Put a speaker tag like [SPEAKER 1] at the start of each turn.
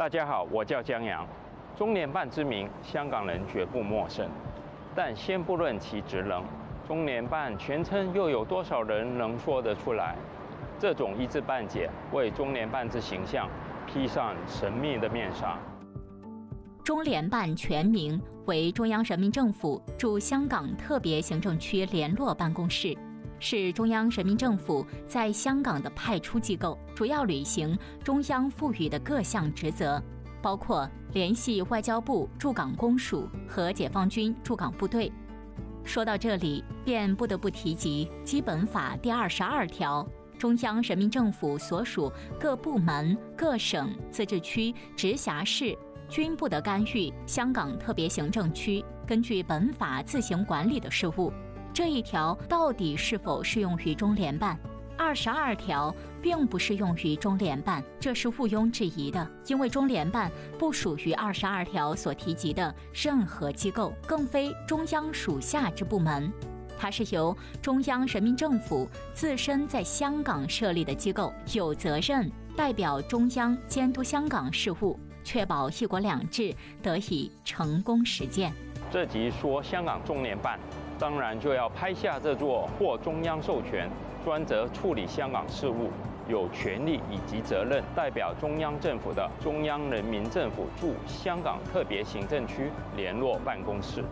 [SPEAKER 1] 大家好，我叫江阳。中联办之名，香港人绝不陌生。但先不论其职能，中联办全称又有多少人能说得出来？这种一知半解，为中联办之形象披上神秘的面纱。
[SPEAKER 2] 中联办全名为中央人民政府驻香港特别行政区联络办公室，是中央人民政府在香港的派出机构，主要履行中央赋予的各项职责，包括联系外交部驻港公署和解放军驻港部队。说到这里，便不得不提及《基本法》第二十二条：中央人民政府所属各部门、各省、自治区、直辖市。均不得干预香港特别行政区根据本法自行管理的事务。这一条到底是否适用于中联办？二十二条并不适用于中联办，这是毋庸置疑的。因为中联办不属于二十二条所提及的任何机构，更非中央属下之部门，它是由中央人民政府自身在香港设立的机构，有责任代表中央监督香港事务。确保“一国两制”得以成功实践。
[SPEAKER 1] 这集说香港中联办，当然就要拍下这座获中央授权、专责处理香港事务、有权利以及责任代表中央政府的中央人民政府驻香港特别行政区联络办公室。